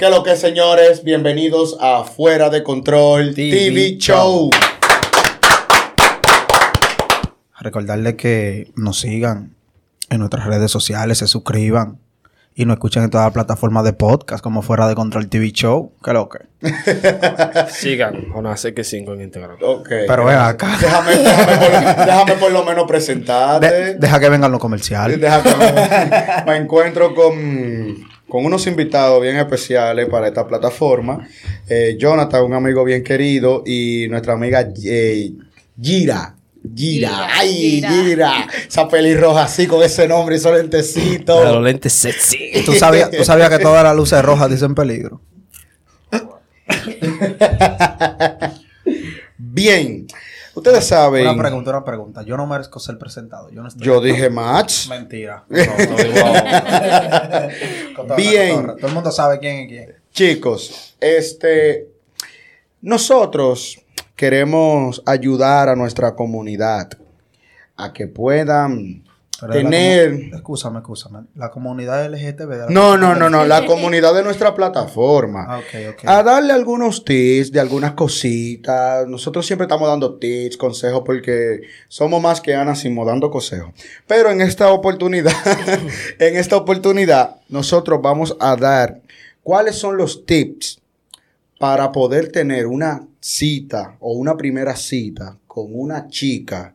Que lo que señores, bienvenidos a Fuera de Control TV, Show. Recordarles que nos sigan en nuestras redes sociales, se suscriban y nos escuchen en todas las plataformas de podcast como Fuera de Control TV Show. Que lo que. Sigan, Jonás que 5 en Instagram. Ok. Pero ven acá. Déjame, déjame, por, déjame por lo menos presentarte. De- deja que vengan los comerciales. Deja que me, me encuentro con, con unos invitados bien especiales para esta plataforma. Eh, Jonathan, un amigo bien querido, y nuestra amiga eh, Gira. Gira, Gira, ay, Gira. Gira. Esa pelirroja así con ese nombre y esos lentecitos. Los lentes sexy. ¿Tú sabías, tú sabías que todas las luces rojas dicen peligro. Bien. Ustedes saben. Una pregunta, una pregunta. Yo no merezco ser presentado. Yo no estoy. Yo dije match. Mentira. Bien. Bien. Todo el mundo sabe quién es quién. Chicos, este, nosotros queremos ayudar a nuestra comunidad a que puedan tener... Excúsame, excúsame. La comunidad LGTB. No, no, no, no, la comunidad de nuestra plataforma. Ah. A darle algunos tips de algunas cositas. Nosotros siempre estamos dando tips, consejos, porque somos más que Ana Simo dando consejos. Pero en esta oportunidad, en esta oportunidad, nosotros vamos a dar cuáles son los tips para poder tener una cita o una primera cita con una chica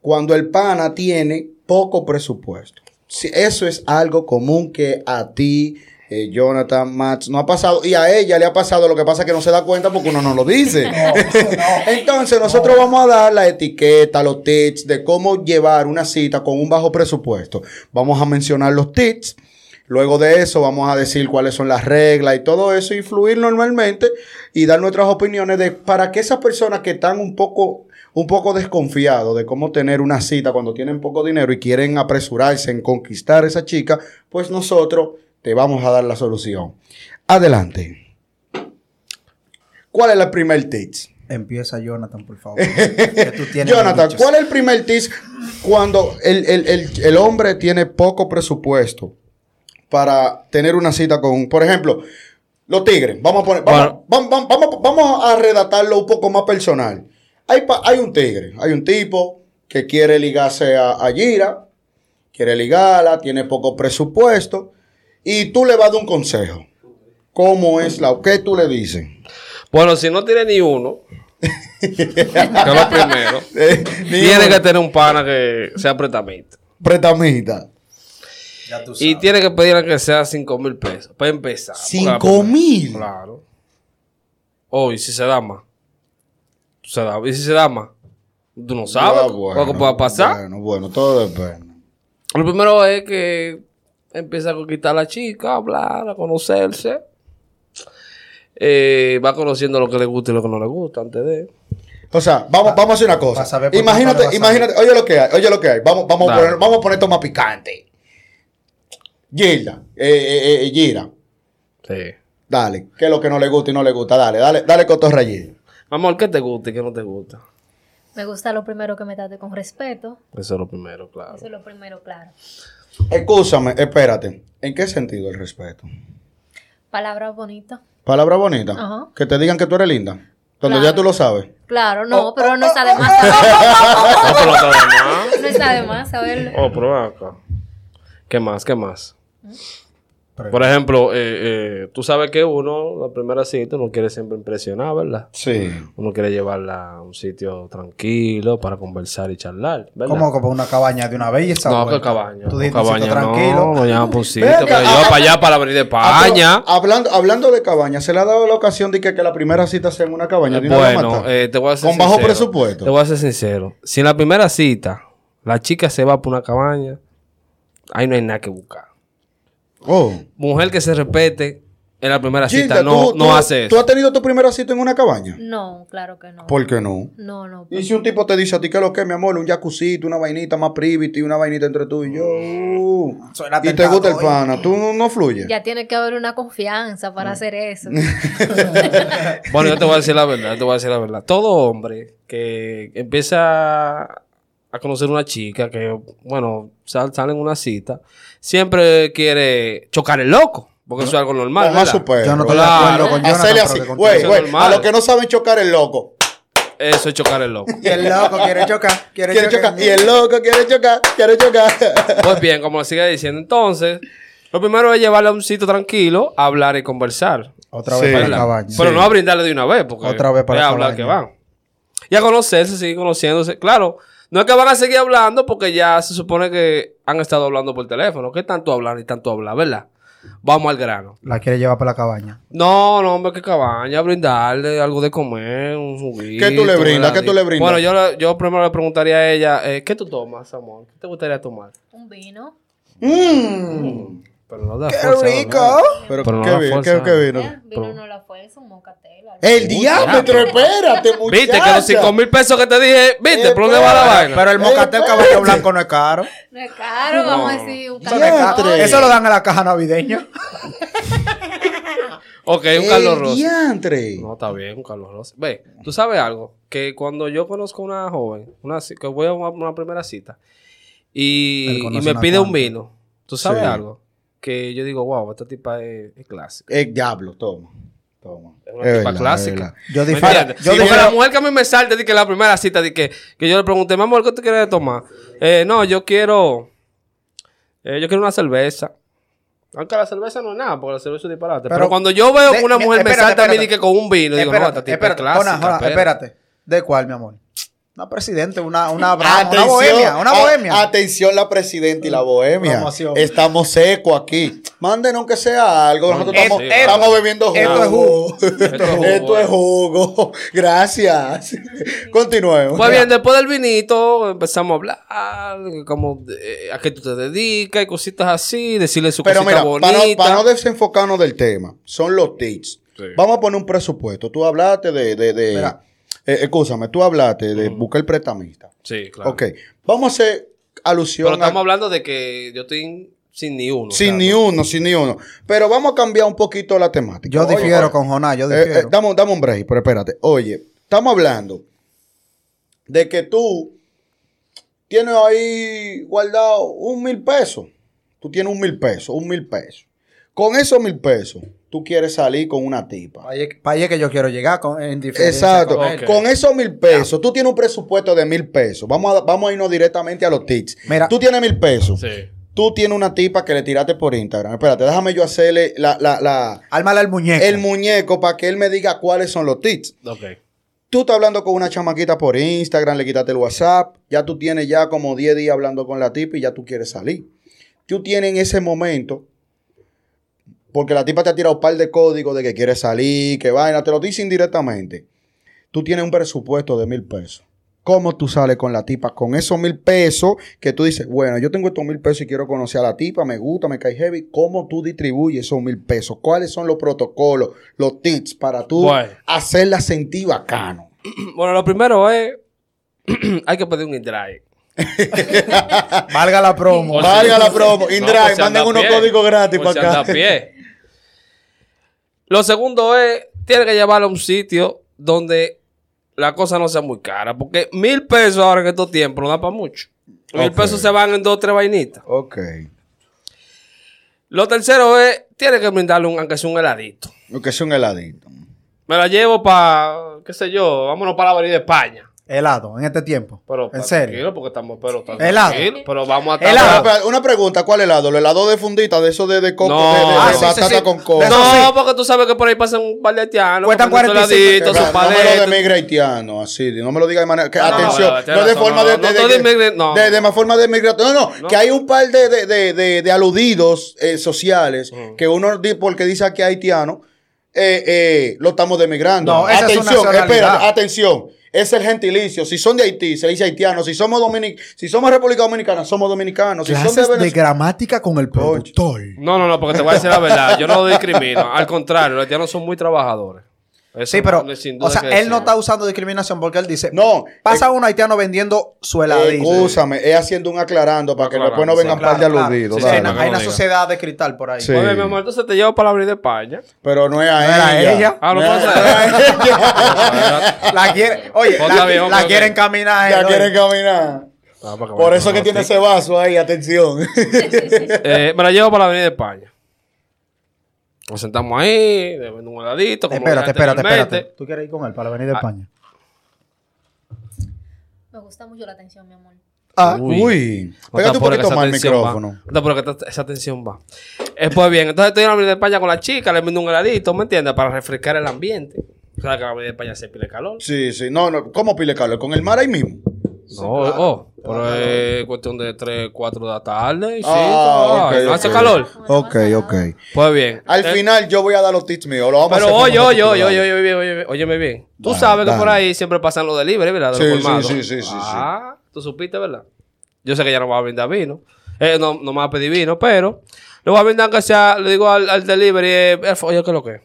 cuando el pana tiene poco presupuesto. Sí, eso es algo común que a ti, eh, Jonathan, Max, no ha pasado. Y a ella le ha pasado. Lo que pasa es que no se da cuenta porque uno no lo dice. Entonces, nosotros vamos a dar la etiqueta, los tips de cómo llevar una cita con un bajo presupuesto. Vamos a mencionar los tips. Luego de eso vamos a decir cuáles son las reglas y todo eso, y fluir normalmente y dar nuestras opiniones de para que esas personas que están un poco, un poco desconfiados de cómo tener una cita cuando tienen poco dinero y quieren apresurarse en conquistar a esa chica, pues nosotros te vamos a dar la solución. Adelante. ¿Cuál es el primer tip? Empieza Jonathan, por favor. Que tú tienes Jonathan. ¿cuál es el primer tip cuando el, el- el- el hombre tiene poco presupuesto para tener una cita con, por ejemplo, los tigres? Vamos a poner, vamos, vamos, vamos, vamos- vamos a redactarlo un poco más personal. Hay, un tigre, hay un tipo que quiere ligarse a, a Gira, quiere ligarla, tiene poco presupuesto, y tú le vas a dar un consejo. ¿Cómo es la, qué tú le dices? Bueno, si no tiene ni uno, que es lo primero, Eh, tiene uno. que tener un pana que sea pretamita. Pretamita. Ya tú Y tiene que pedirle que sea 5 mil pesos para empezar. Porque la ¿Cinco primera- mil? Claro. Oh, y si se da más. Se da, y si se da más. Tú no sabes Ah, lo que pueda pasar. Bueno, bueno, todo depende. Lo primero es que empieza a conquistar a la chica, a hablar, a conocerse. Eh, va conociendo lo que le gusta y lo que no le gusta antes de. O sea, vamos, vamos a hacer una cosa. Imagínate, imagínate, oye lo que hay, oye lo que hay. Vamos, vamos, a poner, vamos a poner esto más picante. Gilda, eh, eh, eh, Gira, Sí. dale, ¿qué es lo que no le gusta y no le gusta? Dale, dale, dale cotorra Gilda. Amor, ¿qué te gusta y qué no te gusta? Me gusta lo primero que me trate con respeto. Eso es lo primero, claro. Eso es lo primero, claro. Escúchame, espérate. ¿En qué sentido el respeto? Palabras bonitas. Palabra bonita. Ajá. Que te digan que tú eres linda. Cuando Claro. ya tú lo sabes. Claro, Oh, no, pero no está de más saberlo. No, está de más. No está de más saberlo. Oh, pero acá. ¿Qué más? ¿Qué más? Pero- Por ejemplo, eh, eh, tú sabes que uno, la primera cita, uno quiere siempre impresionar, ¿verdad? Sí. Uno quiere llevarla a un sitio tranquilo para conversar y charlar, ¿verdad? ¿Cómo como una cabaña de una esa No, que cabaña. Tú dijiste un sitio cabaña tranquilo. no, por un sitio. Venga, pero yo ah, para allá para venir de Ah, pero España. hablando, hablando de cabaña, ¿se le ha dado la ocasión de que, que la primera cita sea en una cabaña? de una vez Bueno, eh, te voy a ser Con bajo presupuesto. Te voy a ser sincero. Si en la primera cita la chica se va por una cabaña, ahí no hay nada que buscar. Oh. Mujer que se respete en la primera Gilda, cita no, ¿tú- no tú- hace ¿Tú eso. has tenido tu primera cita en una cabaña? No, claro que no. ¿Por qué no? No, no. Y si un tipo te dice a ti que lo que, mi amor, un jacuzito, una vainita más privity, una vainita entre tú y yo. Suena y te gusta el pana, tú no, no fluyes. Ya tiene que haber una confianza para hacer eso. Bueno, yo te voy a decir la verdad, te voy a decir la verdad. Todo hombre que empieza a conocer una chica que, bueno, sal- sale en una cita, siempre quiere chocar el loco. Porque eso es algo normal. ¿verdad? su perro. Yo no estoy Claro. de acuerdo con Jonathan. Hacerle así. Güey, güey. A los que no saben chocar el loco. Eso es chocar el loco. Y el loco quiere chocar. Quiere, Quiere chocar. Y el loco quiere chocar. Quiere chocar. Pues bien, como le sigue diciendo, entonces, lo primero es llevarle a un sitio tranquilo, hablar y conversar. Otra Sí. vez para cabaña. Pero Sí. no a brindarle de una vez, porque Otra vez para es hablar que van. Y a conocerse, seguir conociéndose. Claro, no es que van a seguir hablando porque ya se supone que han estado hablando por teléfono. ¿Qué tanto hablar y tanto hablar, verdad? Vamos al grano. La quiere llevar para la cabaña. No, no, hombre, que cabaña, brindarle algo de comer, un juguito. ¿Qué tú le brindas? ¿Qué tú le brindas? Bueno, yo primero le preguntaría a ella, eh, ¿qué tú tomas, amor? ¿Qué te gustaría tomar? Un vino. Mmm. Pero no da ¡Qué fuerza, rico! ¿no? Pero, Pero no ¿qué, da vino? fuerza. ¿Qué, qué vino? Eh, Vino no la fuerza, un mocatel. algo. El diámetro, espérate, muchacha. Viste que los 5 mil pesos que te dije, viste, ¿por dónde va la vaina? Pero el mocatel caballo blanco no es caro. No es caro, vamos a decir un caro. Eso lo dan en la caja navideña. ok, un Carlos Rossi. diantre. No, está bien, un Carlos Rossi. Ve, tú sabes algo, que cuando yo conozco a una joven, una, que voy a una, una primera cita, y, me pide un vino, tú sabes Sí. algo, que yo digo, wow, esta tipa es, es clásica. El diablo, toma. Toma. Es una tipa verdad, clásica. es. Yo ¿Me difiero. Yo difiero- la mujer que a mí me salte de que la primera cita, de que, que yo le pregunté, mi amor, ¿qué tú quieres tomar? Eh, no, yo quiero. eh, yo quiero una cerveza. Aunque la cerveza no es nada, porque la cerveza es disparate. Pero, Pero- cuando yo veo que una mujer me espérate, salta a mí espérate. que con un vino, digo, no, esta tipa es clásica. Jona, espera. espérate. ¿De cuál, mi amor? Una presidente, una, una una bohemia, una a- bohemia. atención, la presidenta y la bohemia. Promoción. Estamos secos aquí. Mándenos que sea algo. Nosotros estamos, estamos bebiendo jugo. esto es jugo. Esto es jugo. Esto es jugo. Gracias. Continuemos. Pues bien, después del vinito empezamos a hablar, como eh, a qué tú te dedicas y cositas así, decirle su Pero cosita mira, para no, bonita. para no desenfocarnos del tema, son los tips. Sí. Vamos a poner un presupuesto. Tú hablaste de. de, de Mira. Eh, escúchame, tú hablaste de buscar el prestamista. Sí, claro. Ok. Vamos a hacer alusión Pero a- estamos hablando de que yo estoy sin ni uno. Sin ni no- uno, sin ni uno. Pero vamos a cambiar un poquito la temática. Yo Oye, difiero oye, con Jonás, yo eh, difiero. eh, dame, dame un break, pero espérate. Oye, estamos hablando de que tú tienes ahí guardado un mil pesos. Tú tienes un mil pesos, un mil pesos. Con esos mil pesos, tú quieres salir con una tipa. Para allá- que yo quiero llegar con, en diferencia Exacto. con esos mil pesos, tú tienes un presupuesto de mil pesos. Vamos a, vamos a irnos directamente a los tips. Mira. tú tienes mil pesos. Sí. Tú tienes una tipa que le tiraste por Instagram. Espérate, déjame yo hacerle la, la, la, Ármale el muñeco. el muñeco para que él me diga cuáles son los tips. Ok. Tú estás hablando con una chamaquita por Instagram, le quitaste el WhatsApp, ya tú tienes ya como 10 días hablando con la tipa y ya tú quieres salir. Tú tienes en ese momento, porque la tipa te ha tirado un par de códigos de que quiere salir, que vaina, te lo dice indirectamente. Tú tienes un presupuesto de mil pesos. ¿Cómo tú sales con la tipa? Con esos mil pesos que tú dices, bueno, yo tengo estos mil pesos y quiero conocer a la tipa, me gusta, me cae heavy. ¿Cómo tú distribuyes esos mil pesos? ¿Cuáles son los protocolos, los tips para tú Bueno. hacerla sentir bacano? Bueno, lo primero es. hay que pedir un InDrive. Valga la promo. Valga la promo. InDrive, si manden unos códigos gratis si para acá. Lo segundo es, tiene que llevarlo a un sitio donde la cosa no sea muy cara. Porque mil pesos ahora en estos tiempos no da para mucho. Mil pesos se van en dos o tres vainitas. Ok. Lo tercero es, tiene que brindarle un, aunque sea un heladito. Lo que es un heladito. Me la llevo para, qué sé yo, vámonos para la avenida de España. Helado, en este tiempo. Pero, en serio. porque estamos, pero, estamos Helado. Pero vamos a estar... Helado. Espera, espera, Una pregunta, ¿cuál helado? ¿El helado de fundita, de eso de, de coco, No. de, de- de Ah, sí, batata sí, sí. con coco? No, sí. porque tú sabes que por ahí pasan un par de haitianos. Cuestan comiendo 45. heladitos, Espera, sus no me lo paletas. de migre haitiano, así, no me lo diga de manera. Que, No, atención, no, no, de forma de. no de, de, más forma de migrante. No, no, que hay un par de, de, de, de, de aludidos eh, sociales Ujú. que uno, porque dice aquí haitiano, eh, eh, lo estamos demigrando. No, esa es su atención, nacionalidad. espérate, atención. Es el gentilicio. Si son de Haití, se dice haitiano. Si somos dominic si somos República Dominicana, somos dominicanos. Si son de Clases de, Venezuela. gramática con el productor. No, no, no, porque te voy a decir la verdad. Yo no lo discrimino. Al contrario, los haitianos son muy trabajadores. Eso Sí, pero, o sea, él no está usando discriminación porque él dice, No, pasa un haitiano vendiendo su heladito. Escúchame, es haciendo un aclarando para que después no vengan sí. par de claro. aludidos. Sí, hay una, no hay lo una diga. sociedad de cristal por ahí. Sí. Oye, mi amor, entonces te llevo para la avenida de España. Pero no es a No era ella. ella. Ah, no No puede es ser. a ella. La quiere, oye, la, bien, la quieren caminar. Ya él, quiere oye. caminar. Ah, Por eso que tiene ese vaso ahí, atención. Eh, me la llevo para la avenida de España. Nos sentamos ahí, le vendo un heladito. como Espérate, espérate, espérate. ¿Tú quieres ir con él para venir de Ah. España? Me gusta mucho la atención, mi amor. Ah, Uy. uy. Pégate un poquito más el micrófono. No apures, que esa tensión va. Eh, pues bien, entonces estoy en la avenida de España con la chica, le vendo un heladito, ¿me entiendes? Para refrescar el ambiente. O sea, que la avenida de España se pile calor. Sí, sí. No, no. ¿Cómo pile calor? ¿Con el mar ahí mismo? No, oh, pero es cuestión de 3, 4 de la tarde y 5. Ah, ok, no hace calor. Ok, ok. Pues bien. Al Eh, final yo voy a dar los tips míos. Lo vamos Pero a hacer oye, oye, oye, oye, oye, oye, oye, óyeme bien. Tú Dale, sabes que dale. por ahí siempre pasan los delivery, ¿verdad? De Sí, los sí, sí, sí, sí, sí. Ah, tú supiste, ¿verdad? Yo sé que ya no me va a brindar vino. Eh, no, no me va a pedir vino, pero le voy a brindar que sea, le digo al, al delivery, eh, eh, oye, ¿qué es lo que es?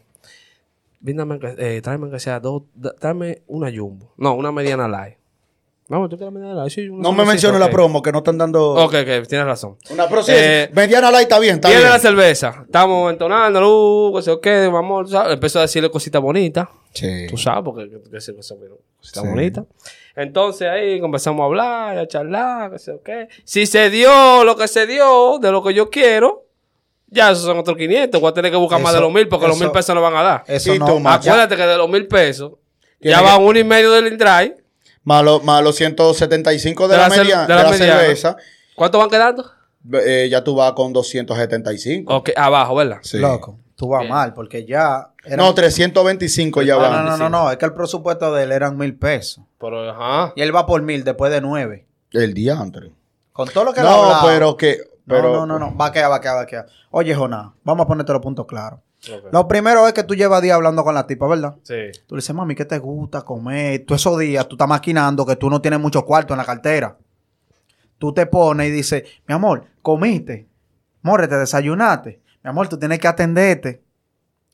Bríndame, que- eh, tráeme que sea dos, tráeme una jumbo. No, una mediana light. Vamos, ¿tú quieres mediana light? Sí, una No me menciones ok. la promo que no están dando. Ok, ok, tienes razón. Una pro sí, Eh, Mediana light está bien, está Viene bien. la cerveza. Estamos entonando, uh, que sé yo qué, vamos, sabes. Empezó a decirle cositas bonitas. Sí. Tú sabes, porque que, que, que son cositas Sí. bonitas. Entonces ahí comenzamos a hablar, a charlar, que sé yo qué. Si se dio lo que se dio, de lo que yo quiero, ya esos son otros 500. Voy a tener que buscar más de los mil porque los mil pesos no van a dar. Eso Y no. Acuérdate que de los mil pesos, ya van uno y medio del InDrive. Más, lo- más los 175 de, De la, la media- de de la mediana. cerveza. ¿Cuánto van quedando? eh, ya tú vas con 275. Ok, abajo, ¿verdad? Sí. Loco, tú vas Bien. mal porque ya. eran- No, 325 ya no, van. no, no, no, no, es que el presupuesto de él eran mil pesos. Pero, ajá. Y él va por mil después de nueve. El diantre. Con todo lo que No, pero que. Pero, no, no, no, no. Vaquea, vaquea, vaquea. Oye, Jonás, vamos a ponerte los puntos claros. Lo primero es que tú llevas días hablando con la tipa, ¿verdad? Sí. Tú le dices, mami, ¿qué te gusta comer? Tú esos días, tú estás maquinando que tú no tienes mucho cuarto en la cartera. Tú te pones y dices, mi amor, comiste. More, te desayunaste. Mi amor, tú tienes que atenderte.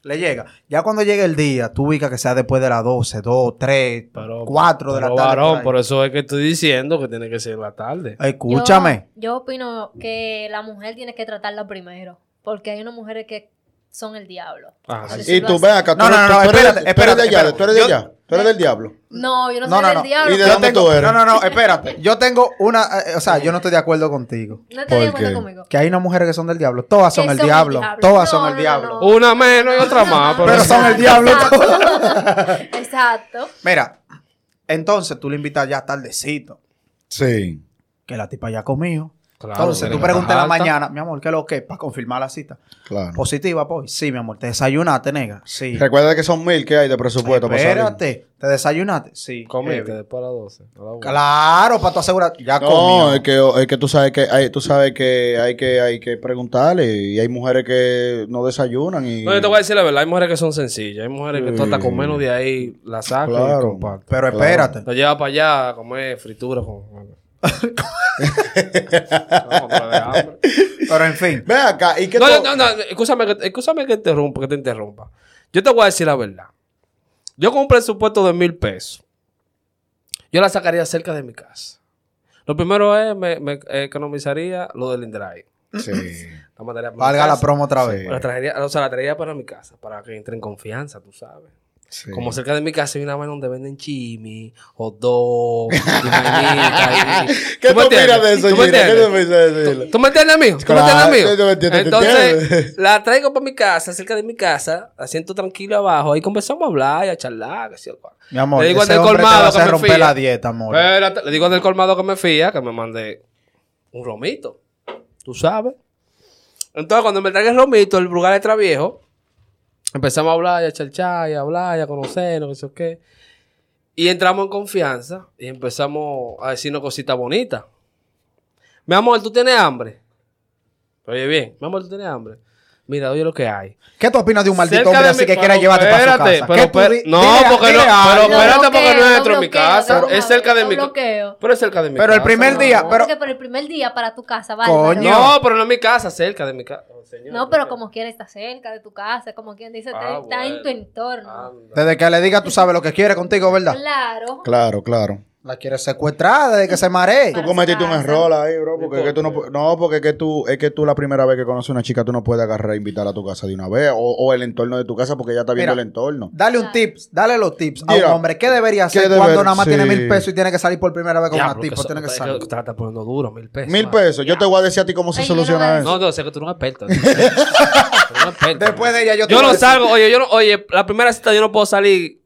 Le llega. Ya cuando llegue el día, tú ubicas que sea después de las 12, 2, 3, Pero, 4 de la tarde. varón, por eso es que estoy diciendo que tiene que ser la tarde. Escúchame. Yo, yo opino que la mujer tiene que tratarla primero. Porque hay unas mujeres que son el diablo. Ah. Y tú ven acá. tú No, no, eres- no, tú eres- espérate, tú eres espérate, de allá, espérate. Tú eres de Yo- allá. Tú eres del diablo. No, yo no, No, soy no, del diablo. ¿Y de pero- dónde tengo- tú eres? No, no, no, espérate. Yo tengo una, eh, o sea, yo no estoy de acuerdo contigo. No te de ¿Por acuerdo qué? conmigo. Que hay unas mujeres que son del diablo. Todas son el son el diablo. diablo. Todas No, son el no, diablo. no. Una menos y otra más. Pero son el diablo. Exacto. Mira, entonces tú le invitas ya tardecito. Sí. Que la tipa ya comió. Claro, entonces tú preguntas en la mañana, mi amor, ¿qué es lo que? es? Para confirmar la cita. Claro. Positiva, pues. Sí, mi amor. ¿Te desayunaste, negra? Sí. Recuerda que son mil que hay de presupuesto salir. Espérate. ¿Te desayunaste? Sí. Comiste después a las 12. a la. Claro, para tu asegurar. Ya No, comió. es que, es que tú sabes que hay, tú sabes que hay que hay que preguntarle y hay mujeres que no desayunan y No, yo te voy a decir la verdad. Hay mujeres que son sencillas. Hay mujeres que tú hasta con menos de ahí la sacan y Claro. comparten. Pero espérate. Te lleva para allá a comer fritura con... no, pero de hambre. Pero en fin. Ve acá y que No, no, no, no, escúchame que, escúchame que, interrumpa, que te interrumpa. Yo te voy a decir la verdad. Yo con un presupuesto de mil pesos, yo la sacaría cerca de mi casa. Lo primero es, me, me economizaría lo del InDrive. Sí. La Valga la promo otra vez. Sí. La traería, o sea, la traería para mi casa, para que entre en confianza, tú sabes. Sí. Como cerca de mi casa hay una vaina donde venden chimi, hot dog, y ¿Qué tú me opinas de eso, ¿Tú me entiendes? tú piensas de eso? ¿Tú, me entiendes, amigo? ¿Tú Claro, me entiendes, amigo? entiendo, Entonces, la traigo para mi casa, cerca de mi casa, asiento tranquilo abajo, ahí comenzamos a hablar y a charlar, que. Mi amor, Le digo al ese del hombre te va a colmado que me romper fía. la dieta, amor. Espérate, le digo al del colmado que me fía, que me mande un romito. ¿Tú sabes? Entonces, cuando me traiga el romito, el brugal extra viejo, empezamos a hablar y a charchar y a hablar y a conocernos, que sé qué. Y entramos en confianza y empezamos a decirnos cositas bonitas. Mi amor, ¿tú tienes hambre? Oye, bien, mi amor, ¿tú tienes hambre? Mira, oye lo que hay. ¿Qué tú opinas de un maldito Cerca hombre así mi- que quiera pero llevarte para su espérate, casa? pero ¿Qué tú espérate. di- no, dile- porque dile no, pero espérate porque no es dentro de mi casa. Es cerca de mi casa. bloqueo. Pero es cerca de mi Pero casa. el primer no. día, pero- Porque por el primer día para tu casa, vale. Coño. No, pero no es mi casa, cerca de mi casa. Oh, señor, No, pero como quiera está cerca de tu casa, como quien dice, Ah, está en tu entorno. Anda. Desde que le diga, tú sabes lo que quiere contigo, ¿verdad? Claro. Claro, claro. La quieres secuestrar desde que se maree. Tú cometiste un error ahí, bro, porque es que tú no, no, porque es que tú, es que tú la primera vez que conoces a una chica, tú no puedes agarrar e invitarla a tu casa de una vez, o, o el entorno de tu casa, porque ella está viendo Mira, el entorno. Dale un tips, dale los tips a Mira, un hombre. ¿Qué debería ¿qué hacer deber- cuando nada más tiene mil pesos y tiene que salir por primera vez con Diablo, una eso- Tiene que salir. Te la estás poniendo duro, mil pesos. Mil pesos. Yo te voy a decir a ti cómo se Ay, no soluciona a eso. No, no, sé que tú eres un experto. Tú eres un experto, Después de ella yo te Yo voy a no decir- salgo, oye, yo no, oye, la primera cita yo no puedo salir.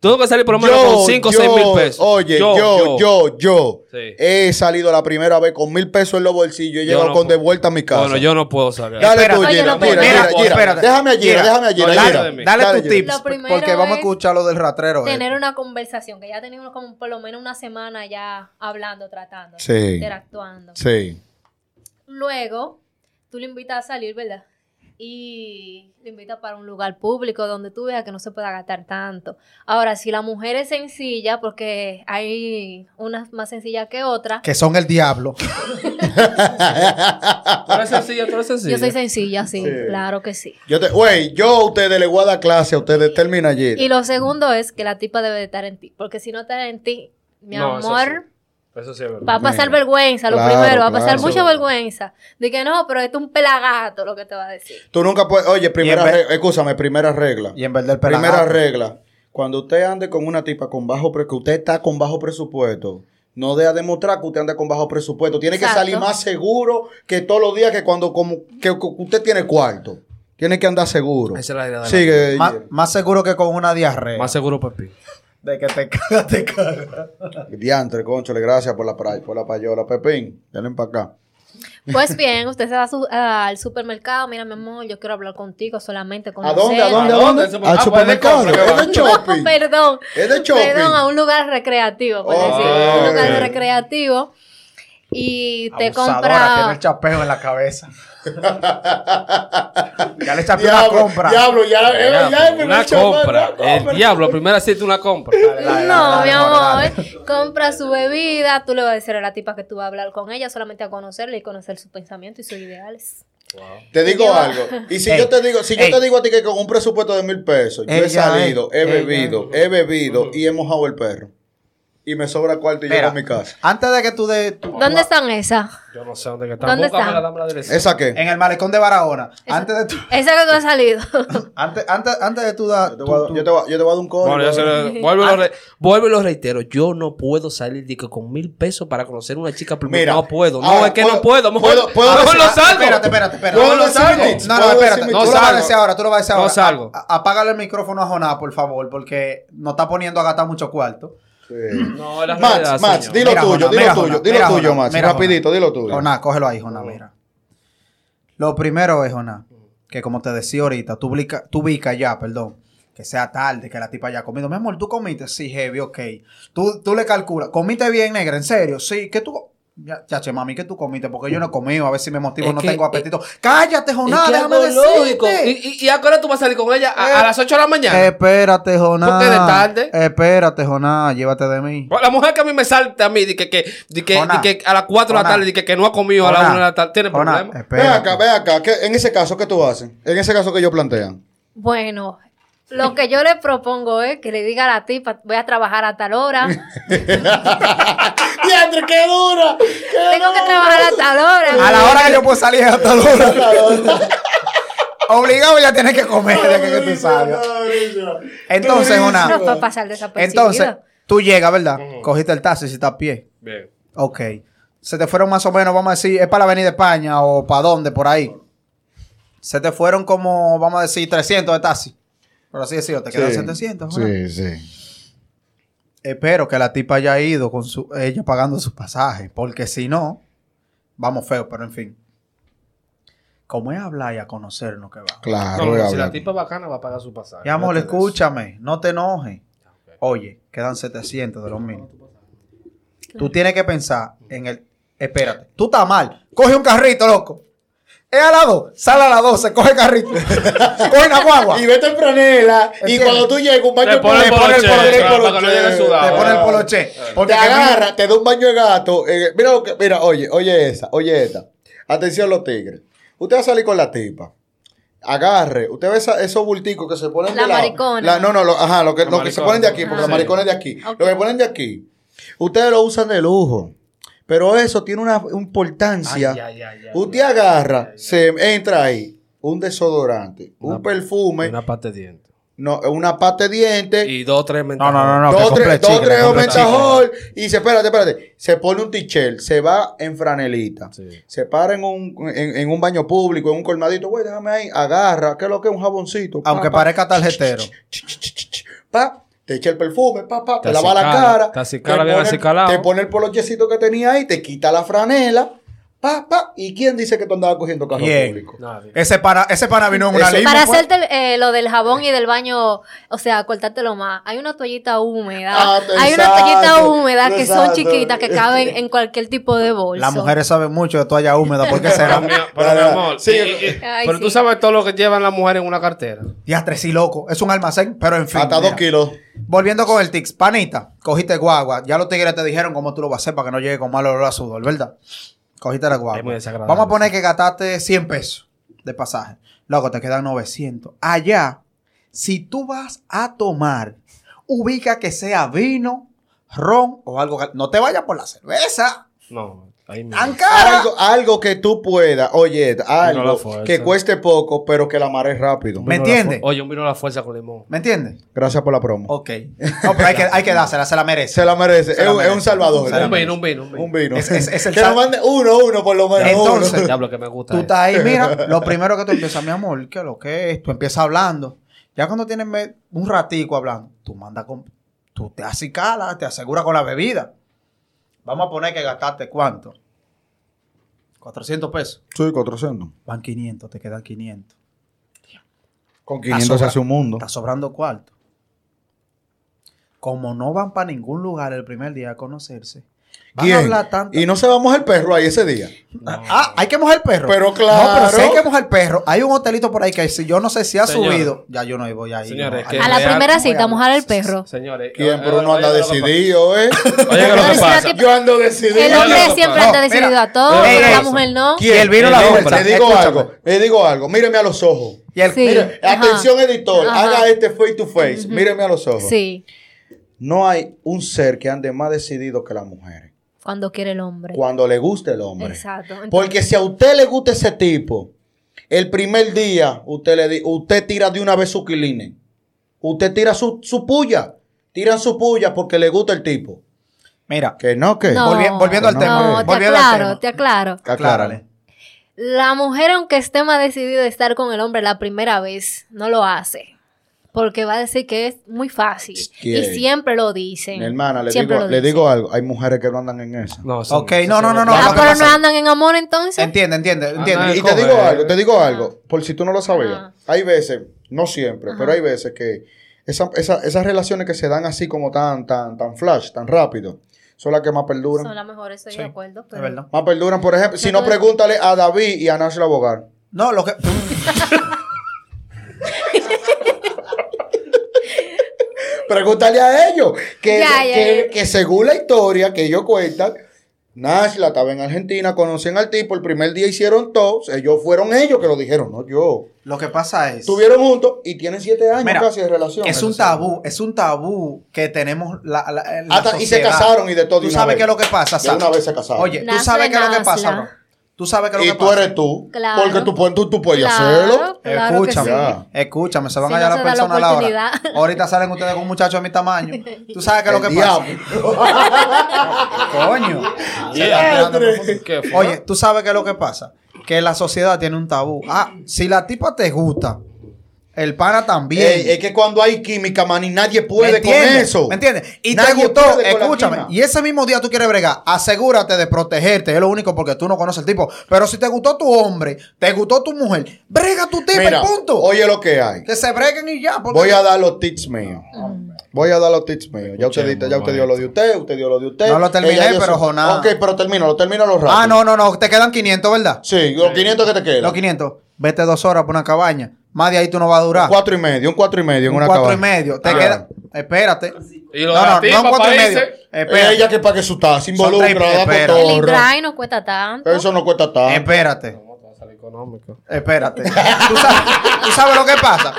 Tengo que salir por lo menos con 5 o 6 mil pesos. Oye, yo, yo, yo, Sí. he salido la primera vez con mil pesos en los bolsillos y he llegado no con de puedo. vuelta a mi casa. Bueno, yo no puedo salir. Dale Espérate. tú, Gira, no Mira, Gira, Gira. espérate. Déjame a Gira, déjame a Gira, dale de. Dale Dale, tu Gira. tips, Lo primero porque vamos a es escuchar lo del ratrero. eh. Tener una conversación, que ya tenemos como por lo menos una semana ya hablando, tratando, Sí. interactuando. Sí. Luego, tú le invitas a salir, ¿verdad? Y le invitas para un lugar público donde tú veas que no se pueda gastar tanto. Ahora, si la mujer es sencilla, porque hay unas más sencillas que otras, Que son el diablo. Tú eres sencilla, tú eres sencilla. yo soy sencilla, sí, Sí. claro que sí. Yo te, güey, yo a ustedes les voy a dar clase, a ustedes termina allí. Y lo segundo es que la tipa debe de estar en ti, porque si no está en ti, mi No, eso amor, Eso sí es verdad. va a pasar Mira. vergüenza, lo Claro, primero, va a pasar claro. mucha vergüenza. De que no, pero esto es un pelagato lo que te va a decir. Tú nunca puedes, oye, primera regla, escúchame, primera regla. Y en vez del Primera pelagato. regla. Cuando usted ande con una tipa con bajo que usted está con bajo presupuesto, no deja demostrar que usted anda con bajo presupuesto. Tiene que salir más seguro que todos los días que cuando como que, que usted tiene cuarto. Tiene que andar seguro. Esa es la idea de la Sigue. Más, más seguro que con una diarrea. Más seguro, papi. De que te cagas, te cagas. Diantre, conchole, gracias por la, por la payola. Pepín, denle para acá. Pues bien, usted se va a su- al supermercado, mira mi amor, yo quiero hablar contigo solamente con ¿A dónde? ¿A dónde? ¿A dónde? ¿A dónde? Ah, Al pues, supermercado. Es de shopping. Perdón. Es de shopping. Perdón, a un lugar recreativo, por Oh, decir, un lugar recreativo. Y te Abusadora, tiene el compra. chapeo en la cabeza. ya le echaste una compra. diablo, ya, eh, ya, ya, el una compra. una El diablo, la primera cita una compra. Dale, dale, No, dale, mi amor, dale. compra su bebida, tú le vas a decir a la tipa que tú vas a hablar con ella solamente a conocerle y conocer sus pensamientos y sus ideales. Te digo algo. Y si Ey, yo te digo, si yo ey. te digo a ti que con un presupuesto de mil pesos, yo he salido, he bebido, he bebido y he mojado el perro. Y me sobra cuarto y Mira, llego a mi casa. Antes de que tú de ¿Dónde están esas? Yo no sé dónde que ¿Dónde Búscame están? la la. ¿Esa qué? en el malecón de Barahona, antes de tú Esa que tú has salido. antes, antes, antes de tú dar Yo te voy a- tú- yo te voy a- yo te voy a dar un código. Bueno, yo se lo- vuelvo, y lo re- vuelvo y lo reitero. Yo no puedo salir de que con mil pesos para conocer una chica primero. Mira, no puedo. No, ahora, es que puedo- no puedo. Mejor, puedo- puedo mejor decir- lo ah, salgo. Espérate, espérate, espérate. ¿Puedo No, decir salgo. No, no, ¿Puedo espérate. Tú lo vas a decir ahora, tú lo vas a decir No ahora. salgo. Apágale el micrófono a Joná, por favor, porque nos está poniendo a gastar mucho cuarto. Sí. No, es la realidad, Max, Max, señor. dilo Mira, tuyo, dilo mira, tuyo, dilo mira, tuyo, mira, Rapidito, dilo tuyo. Joná, cógelo ahí, Joná, mira. Lo primero es, Joná, que como te decía ahorita, tú ubica ya, perdón, que sea tarde, que la tipa haya comido. Mi amor, ¿tú comiste? Sí, heavy, ok. Tú, tú le calculas, ¿comiste bien, negra? ¿En serio? Sí, ¿qué tú...? Ya, ya, che, mami, ¿qué tú comiste? Porque yo no he comido, a ver si me motivo, Es no que- tengo apetito. ¡Cállate, Es Joná! que déjame lógico. ¿Y, y, y a qué hora tú vas a salir con ella? ¿A, Eh, a las 8 de la mañana? Espérate, Joná. ¿Por qué de tarde? Espérate, Joná, llévate de mí. Pues La mujer que a mí me salta a mí, de que, que, de que, de que a las 4 de la tarde, de que, que no ha comido a la Joná, 1 de la tarde, tiene Joná, problema. Ven espérate. acá, ven acá. ¿qué- en ese caso, ¿qué tú haces? En ese caso que ellos plantean. Bueno, lo que yo le propongo es que le diga a la tipa, voy a trabajar a tal hora. ¡Diantre, qué dura! Tengo que trabajar a tal hora. A la hora que yo puedo salir hasta la hora. Obligado ya tienes que comer de que, que tú salgas. Entonces, una. va a pasar desapercibido. Entonces, tú llegas, ¿verdad? Cogiste el taxi si estás a pie. Bien. Ok. Se te fueron más o menos, vamos a decir, es para la Avenida España o para dónde, por ahí. Se te fueron como, vamos a decir, 300 de taxi. Por así decirlo, te quedan 700. ¿no? Sí, sí. Espero que la tipa haya ido con su, ella pagando su pasaje, porque si no, vamos feo, pero en fin. Como es hablar y a conocernos que va. Claro, No, si la tipa es bacana va a pagar su pasaje. Mi amor, escúchame, no te enojes. Oye, quedan 700 de los mil. Tú tienes que pensar en el. Espérate, tú estás mal. Coge un carrito, loco. Es a las 2, sale a las 12, coge carrito. coge una guagua. Y vete en franela. Y cuando tú llegas, un baño Te pone el de poloche. Te pone el poloche. Te agarra, te da un baño de gato. eh, mira lo que, mira, oye, oye esa, oye esta. Atención los tigres. Usted va a salir con la tipa. Agarre, usted ve esa- esos bulticos que se ponen La de lado. maricona. La- no, no, lo, ajá, lo que, La lo que se ponen de aquí, porque maricona. los Sí. maricones de aquí. Ok. Lo que ponen de aquí. Ustedes lo usan de lujo. Pero eso tiene una importancia. Ay, ay, ay, ay, Usted ay, agarra, ay, se entra ahí, un desodorante, un perfume, Una pata de dientes. no, una pasta de dientes, Y dos, tres No, mentales. no, no, no. que dos, tres, dos, tres aumentajol, y se, espérate, espérate, se pone un tichel, se va en franelita, Sí. se para en un, en, en un baño público, en un colmadito, güey, déjame ahí, agarra, ¿qué es lo que es un jaboncito? Aunque pa, parezca tarjetero. ch, ch, ch, ch, ch, pa, te echa el perfume, pa, pa, te, lava la cara, te pone- te pone el polochecito que tenía ahí, te quita la franela, pa, pa, ¿y quién dice que tú andabas cogiendo carro ¿Quién? público? Nadie. Ese pana, ese pana vino en una lima. Para pues. hacerte eh, lo del jabón y del baño, o sea, cortártelo más, hay una toallita húmeda. Ah, hay una toallita húmeda que son chiquitas que caben en cualquier tipo de bolso. Las mujeres saben mucho de toalla húmeda. ¿Por qué será? Pero, mi, pero, amor, Sigue. y- y- Ay, pero tú sí. sabes todo lo que llevan las mujeres en una cartera. Diastre, sí, loco. Es un almacén, pero en fin. Hasta mira. dos kilos. Volviendo con el Tix. Panita, cogiste guagua. Ya los tigres te dijeron cómo tú lo vas a hacer para que no llegue con mal olor a sudor, ¿verdad? Cogiste la guagua. Es muy desagradable. Vamos a poner que gastaste 100 pesos de pasaje. Luego te quedan 900. Allá, si tú vas a tomar, ubica que sea vino, ron o algo. No te vayas por la cerveza. No, Algo, algo que tú puedas, oye, algo que cueste poco, pero que la mares rápido. ¿Me entiendes? Oye, un vino a la fuerza con limón. ¿Me entiendes? Gracias por la promo. Ok. No, pero hay que, hay que dársela, se la merece. Se la merece. Se es, la un- es merece. un salvador. Se Un vino, un vino, un vino. Un vino. Es- es- es el que nos mande uno, uno por lo menos. Entonces, uno. Diablo que me gusta. Tú estás ahí, mira, lo primero que tú empiezas, mi amor, ¿qué es lo que es? Tú empiezas hablando. Ya cuando tienes un ratico hablando, tú mandas con, tú te acicalas, te aseguras con la bebida. Vamos a poner que gastaste cuánto? 400 pesos. Sí, 400. Van 500, te quedan 500. Con Está 500 se sobra- hace un mundo. Está sobrando cuarto. Como no van para ningún lugar el primer día a conocerse, van a ¿Quién? hablar tanto. Y no se va a mojar el perro ahí ese día. Ah, hay que mojar el perro. Pero No, pero claro. si hay que mojar el perro. Hay un hotelito por ahí que si yo no sé si ha Señor. subido. Ya yo no voy a ir. Señores, no. que A la real- primera cita, a- mojar el perro. Señores. ¿Quién? Pero uno anda decidido, ¿eh? Oye, ¿qué lo que pasa? Yo ando decidido. El hombre siempre anda decidido a todo, pero la mujer no. Y el vino la fuerza. Le digo Escúchame. algo, le digo algo. Míreme a los ojos. Y el, Sí. Mire, atención editor, Ajá. haga este face to face. Míreme a los ojos. Sí, No hay un ser que ande más decidido que las mujeres. cuando quiere el hombre. Cuando le guste el hombre. Exacto. Entonces- Porque si a usted le gusta ese tipo, el primer día usted le di- usted tira de una vez su quiline. Usted tira su, su puya. Tiran su puya porque le gusta el tipo. Mira, Que no, que. No, Volvi- volviendo al No, tema. No, te aclaro, tema. te aclaro. aclárale. La mujer, aunque esté más decidida de estar con el hombre la primera vez, no lo hace. Porque va a decir que es muy fácil. Y siempre lo dicen. Mi hermana, le, digo, le digo algo. Hay mujeres que no andan en eso. No, eso Ok, no, sí no, no, no, Ah, pero no andan en amor entonces. Entiende, entiende, entiende. Ah, Y te digo algo, te digo algo, por si tú no lo sabías. Ajá. Hay veces, no siempre, Ajá. pero hay veces que esa- esa- esas relaciones que se dan así como tan, tan, tan flash, tan rápido, son las que más perduran. Son las mejores, estoy Sí, de acuerdo. es pero- verdad. Más perduran, por ejemplo, si no, pregúntale a David y a Nash Bogar. No, lo que. Pregúntale a ellos. Que, Ya, ya, que, ya. que según la historia que ellos cuentan, Nashla estaba en Argentina, conocían al tipo, el primer día hicieron todo. Ellos fueron ellos que lo dijeron, no yo. Lo que pasa es. Estuvieron juntos y tienen siete años Mira, casi de relación. Es un tabú, es un tabú que tenemos la, la- la Hasta- y se casaron y de todo Tú una sabes vez. qué es lo que pasa, De una vez se casaron. Oye, tú sabes qué es lo que pasa, bro. Tú sabes qué es lo y que tú pasa. eres tú. Claro. Porque tú, puedes- tú, tú puedes Claro, hacerlo. claro que escúchame, sí. escúchame, se van Si a hallar no las personas a la hora. Ahorita salen ustedes con un muchacho de mi tamaño. Tú sabes qué es lo que pasa. diablo. Coño. Yeah. ¿Qué fue? Oye, tú sabes qué es lo que pasa. Que la sociedad tiene un tabú. Ah, si la tipa te gusta, el pana también. Ey, es que cuando hay química, man, y nadie puede ¿Me con eso. ¿Me entiendes? Y Nadie te gustó, escúchame. Y ese mismo día tú quieres bregar, asegúrate de protegerte. Es lo único porque tú no conoces el tipo. Pero si te gustó tu hombre, te gustó tu mujer, brega tu tipo Mira, y punto. oye lo que hay. que se breguen y ya. porque- Voy a dar los tips míos. Voy a dar los tips míos. Ya usted, ya usted dio lo de usted, usted dio lo de usted. No lo terminé, Ella pero su- Jonás- Ok, pero termino, lo termino lo rápido. Ah, no, no, no. Te quedan 500, ¿verdad? Sí, los 500 que te quedan. Los 500. Vete dos horas por una cabaña. Más de ahí tú no vas a durar. Cuatro y medio, un cuatro y medio en Un una cuatro y medio. Te Ah. queda. Espérate. Y lo no, no, no, un cuatro y medio. Espérate. Ella que pague su taza, espera. El. Indrive no cuesta tanto. Eso no cuesta tanto. Espérate. ¿Cómo te va a salir económico? Espérate. ¿Tú sabes, tú sabes lo que pasa.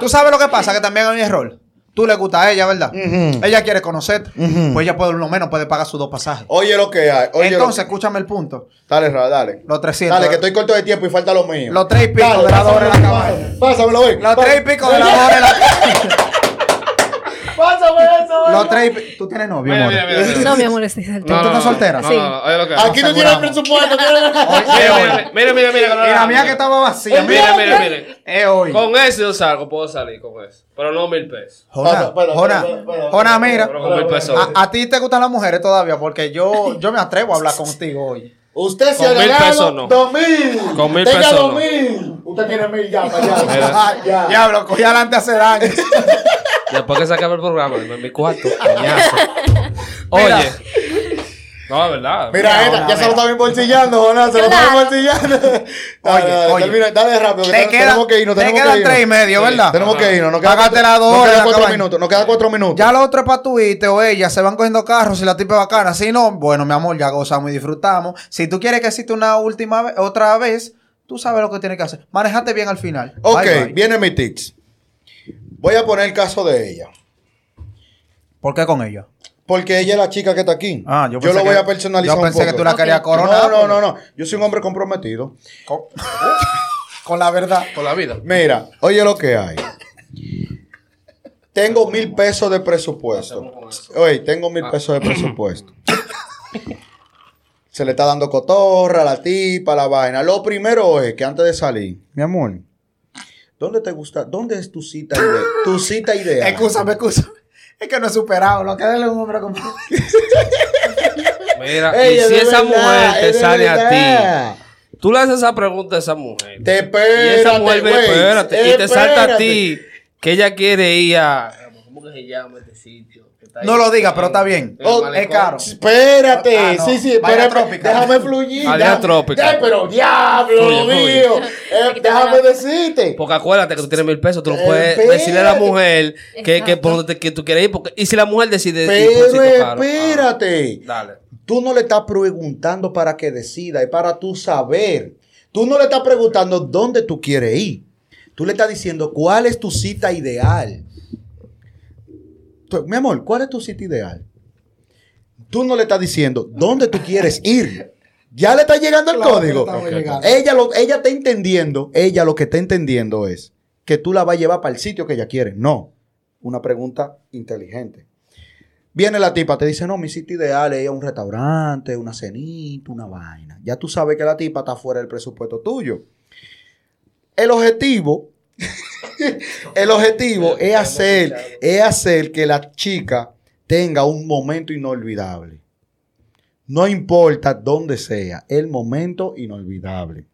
Tú sabes lo que pasa, que también hay un error. Tú le gusta a ella, ¿verdad? Ella quiere conocerte. Pues ella por lo menos puede pagar sus dos pasajes. Oye lo que hay. Oye Entonces, que- escúchame el punto. Dale, Ra, dale. Los 300. Dale, que estoy corto de tiempo y falta lo mío. Los tres y pico Dale, de la hora en la cabaña. Pásamelo, ven. Los tres y pico de la hora en la Pásame eso, Los tres. ¿Tú tienes novio, amor? mira, mira, mira. No, mi amor, estoy soltera. ¿Tú estás soltera? No, Sí. Aquí no tiene aseguramos. presupuesto. Mira, mira, mira, mira, mira, Y la mía que estaba vacía. Mira, mira, mira. Es hoy. Con eso yo salgo, puedo salir con eso. Pero no mil pesos. Jona, Jona, mira. Pero con mil pesos. A, a ti te gustan las mujeres todavía porque yo, yo me atrevo a hablar contigo hoy. Usted se Con mil regala pesos no. dos mil. Con mil Tenga pesos dos no. mil. Usted tiene mil ya para allá. Mira. Ya. Diablo, cogí adelante hace daño. Después que se acabe el programa, dime mi cuarto. coñazo. Oye. No, es verdad. Mira, Mira, esta, Jona, ya se lo está embolsillando, Jona, se lo está embolsillando. Dale, Oye, dale, oye. termina, dale rápido, que Te ten- queda- tenemos que irnos, te quedan tres y medio, Sí. ¿verdad? Tenemos que irnos, nos quedan Págate cuatro- la minutos, nos quedan cuatro minutos. Ya lo otro es para tu irte o ella se van cogiendo carros si la tipa es bacana. Si no, bueno, mi amor, ya gozamos y disfrutamos. Si tú quieres que exista una última vez, otra vez, tú sabes lo que tienes que hacer. Manejate bien al final. Ok, Bye, bye. viene mi tics. Voy a poner el caso de ella. ¿Por qué con ella? Porque ella es la chica que está aquí. Ah, yo yo lo voy que- a personalizar yo un pensé que tú la querías coronar. No, no, no, no. Yo soy un hombre comprometido. Con, con la verdad. Con la vida. Mira, oye lo que hay. Tengo mil pesos de presupuesto. Oye, tengo mil pesos de presupuesto. Se le está dando cotorra, la tipa, la vaina. Lo primero es que antes de salir, mi amor, ¿dónde te gusta? ¿Dónde es tu cita ideal? Tu cita ideal. Excúsame, excúsame. Es que no he superado. Lo que es un hombre con... Mira, Ey, y si esa verdad, mujer te sale a ti, tú le haces esa pregunta a esa mujer. Te y espérate, esa mujer, ve, güey, espérate, y te salta a ti que ella quiere ir a. ¿Cómo que se llama este sitio? Que está ahí No lo diga, pero está bien. Oh, es caro. Espérate, Ah, no. sí, sí, Vaya espérate, trópica. déjame fluir. Vaya ya- trópica. ya, pero diablo, Fluye, fluye. mío. Eh, déjame decirte. Porque acuérdate que tú tienes mil pesos, tú no Eh, puedes espérate. decirle a la mujer que, que por donde te- que tú quieres ir. Porque, y si la mujer decide ir por un Pero sitio caro. espérate. Ah, dale. Tú no le estás preguntando para que decida, es para tú saber. Tú no le estás preguntando dónde tú quieres ir. Tú le estás diciendo cuál es tu cita ideal. Tú- mi amor, ¿cuál es tu cita ideal? Tú no le estás diciendo dónde tú quieres ir. Ya le está llegando el Claro, código. llegando. Ella, lo, ella está entendiendo, ella lo que está entendiendo es que tú la vas a llevar para el sitio que ella quiere. No, una pregunta inteligente. Viene la tipa, te dice, no, mi sitio ideal es un restaurante, una cenita, una vaina. Ya tú sabes que la tipa está fuera del presupuesto tuyo. El objetivo, el objetivo es hacer, es hacer que la chica tenga un momento inolvidable. No importa dónde sea, el momento inolvidable.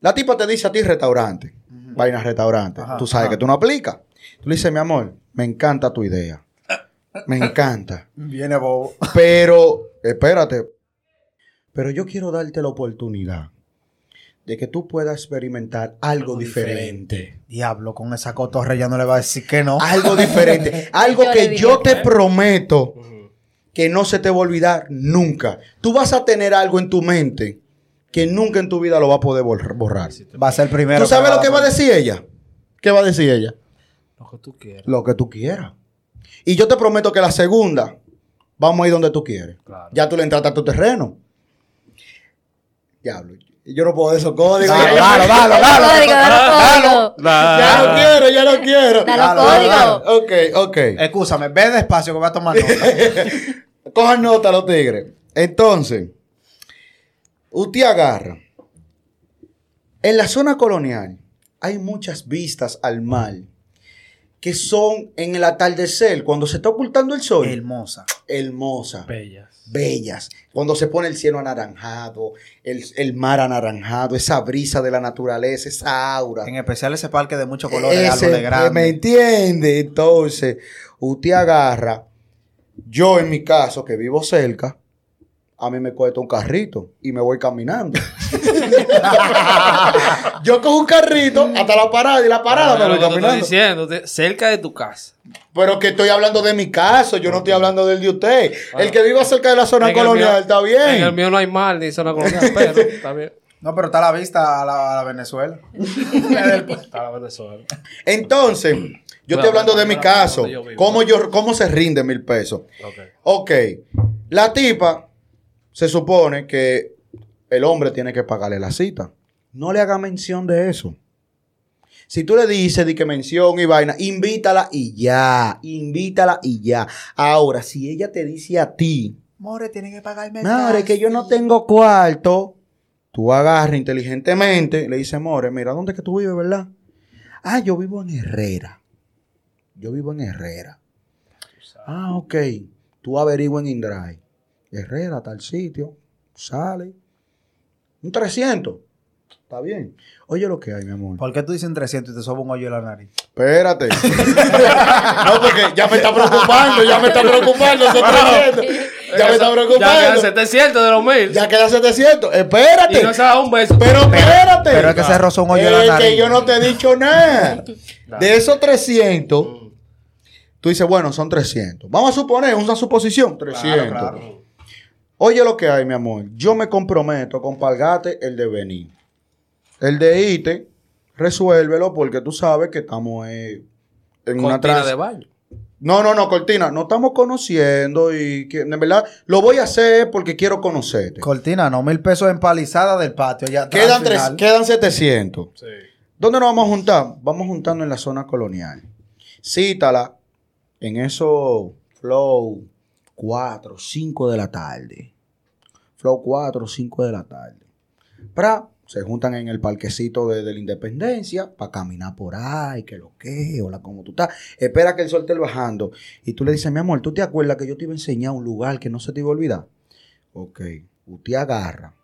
La tipa te dice a ti restaurante, vaina restaurante. Ajá, tú sabes ajá. que tú no aplicas. Tú le dices, mi amor, me encanta tu idea. Me encanta. Viene bobo. Pero, espérate. Pero yo quiero darte la oportunidad de que tú puedas experimentar algo, diferente. Diablo, con esa cotorra ya no le va a decir que no. Algo diferente. algo Yo que yo te prometo que no se te va a olvidar nunca. Tú vas a tener algo en tu mente que nunca en tu vida lo va a poder borr- borrar. Va a ser primero. ¿Tú sabes lo que va a decir ella? ¿Qué va a decir ella? Lo que tú quieras. Lo que tú quieras. Y yo te prometo que la segunda, vamos a ir donde tú quieres. Claro. Ya tú le entraste a tu terreno. Diablo. Yo no puedo de esos códigos. Dale. código, dale código. Ya no quiero, ya no quiero. Dale Dale, código. dale, Ok, ok. Excúsame, ve despacio que voy a tomar nota. Cojan nota los tigres. Entonces, usted agarra. En la zona colonial hay muchas vistas al mar que son en el atardecer, cuando se está ocultando el sol, Hermosa. Hermosa, Bellas. bellas. Cuando se pone el cielo anaranjado, el, el mar anaranjado, esa brisa de la naturaleza, esa aura. En especial ese parque de muchos colores, Ese, ¿Me grandes. entiende? Entonces, usted agarra, yo en mi caso, que vivo cerca, a mí me cuesta un carrito y me voy caminando. yo cojo un carrito hasta la parada y la parada me Pero voy lo te estoy caminando. diciendo, te- cerca de tu casa. Pero que estoy hablando de mi caso, yo no estoy hablando del de usted. El que viva cerca de la zona colonial mío- está En el bien. mío no hay mal ni zona colonial, pero está bien. No, pero está a la vista a la, a la Venezuela. Está la Venezuela. Entonces, Yo Bueno, estoy hablando de mi caso. yo. ¿Cómo, yo, ¿Cómo se rinde mil pesos? Ok. Ok, la tipa se supone que el hombre tiene que pagarle la cita. No le haga mención de eso. Si tú le dices de que mención y vaina, invítala y ya. Invítala y ya. Ahora, si ella te dice a ti, More, tiene que pagarme. Madre, que yo no tengo cuarto. Tú agarras inteligentemente, le dices, More, mira, ¿dónde es que tú vives, verdad? Ah, yo vivo en Herrera. Yo vivo en Herrera. Ah, ok. Tú averigua en Indrive. Herrera, tal sitio. Sale. Un 300. Está bien. Oye lo que hay, mi amor. ¿Por qué tú dices 300 y te soba un hoyo en la nariz? Espérate. no, porque ya me está preocupando, ya me está preocupando esos 300. Ya me está Ya quedan preocupando. 700 de los mil. Ya queda 700. Espérate. Y no se da un beso. Pero espérate. Pero es que se rozó un hoyo en la Es nariz. que yo no te he dicho nada. De esos 300, tú dices, bueno, son 300. Vamos a suponer, una suposición, 300. Oye lo que hay, mi amor. Yo me comprometo con pagarte el de venir. El de irte, resuélvelo porque tú sabes que estamos eh, en una Cortina trans... de baño. No, no, no, Cortina, no estamos conociendo y que, de verdad lo voy a hacer porque quiero conocerte. Cortina, no, mil pesos empalizada del patio. Ya Quedan, tres, quedan 700. Sí. ¿Dónde nos vamos a juntar? Vamos juntando en la zona colonial. Cítala en esos flow 4, 5 de la tarde. Flow 4, 5 de la tarde. Pra, se juntan en el parquecito de, de la Independencia para caminar por ahí, que lo que, hola, como tú estás. Espera que el sol esté bajando. Y tú le dices, mi amor, ¿tú te acuerdas que yo te iba a enseñar un lugar que no se te iba a olvidar? Ok, usted agarra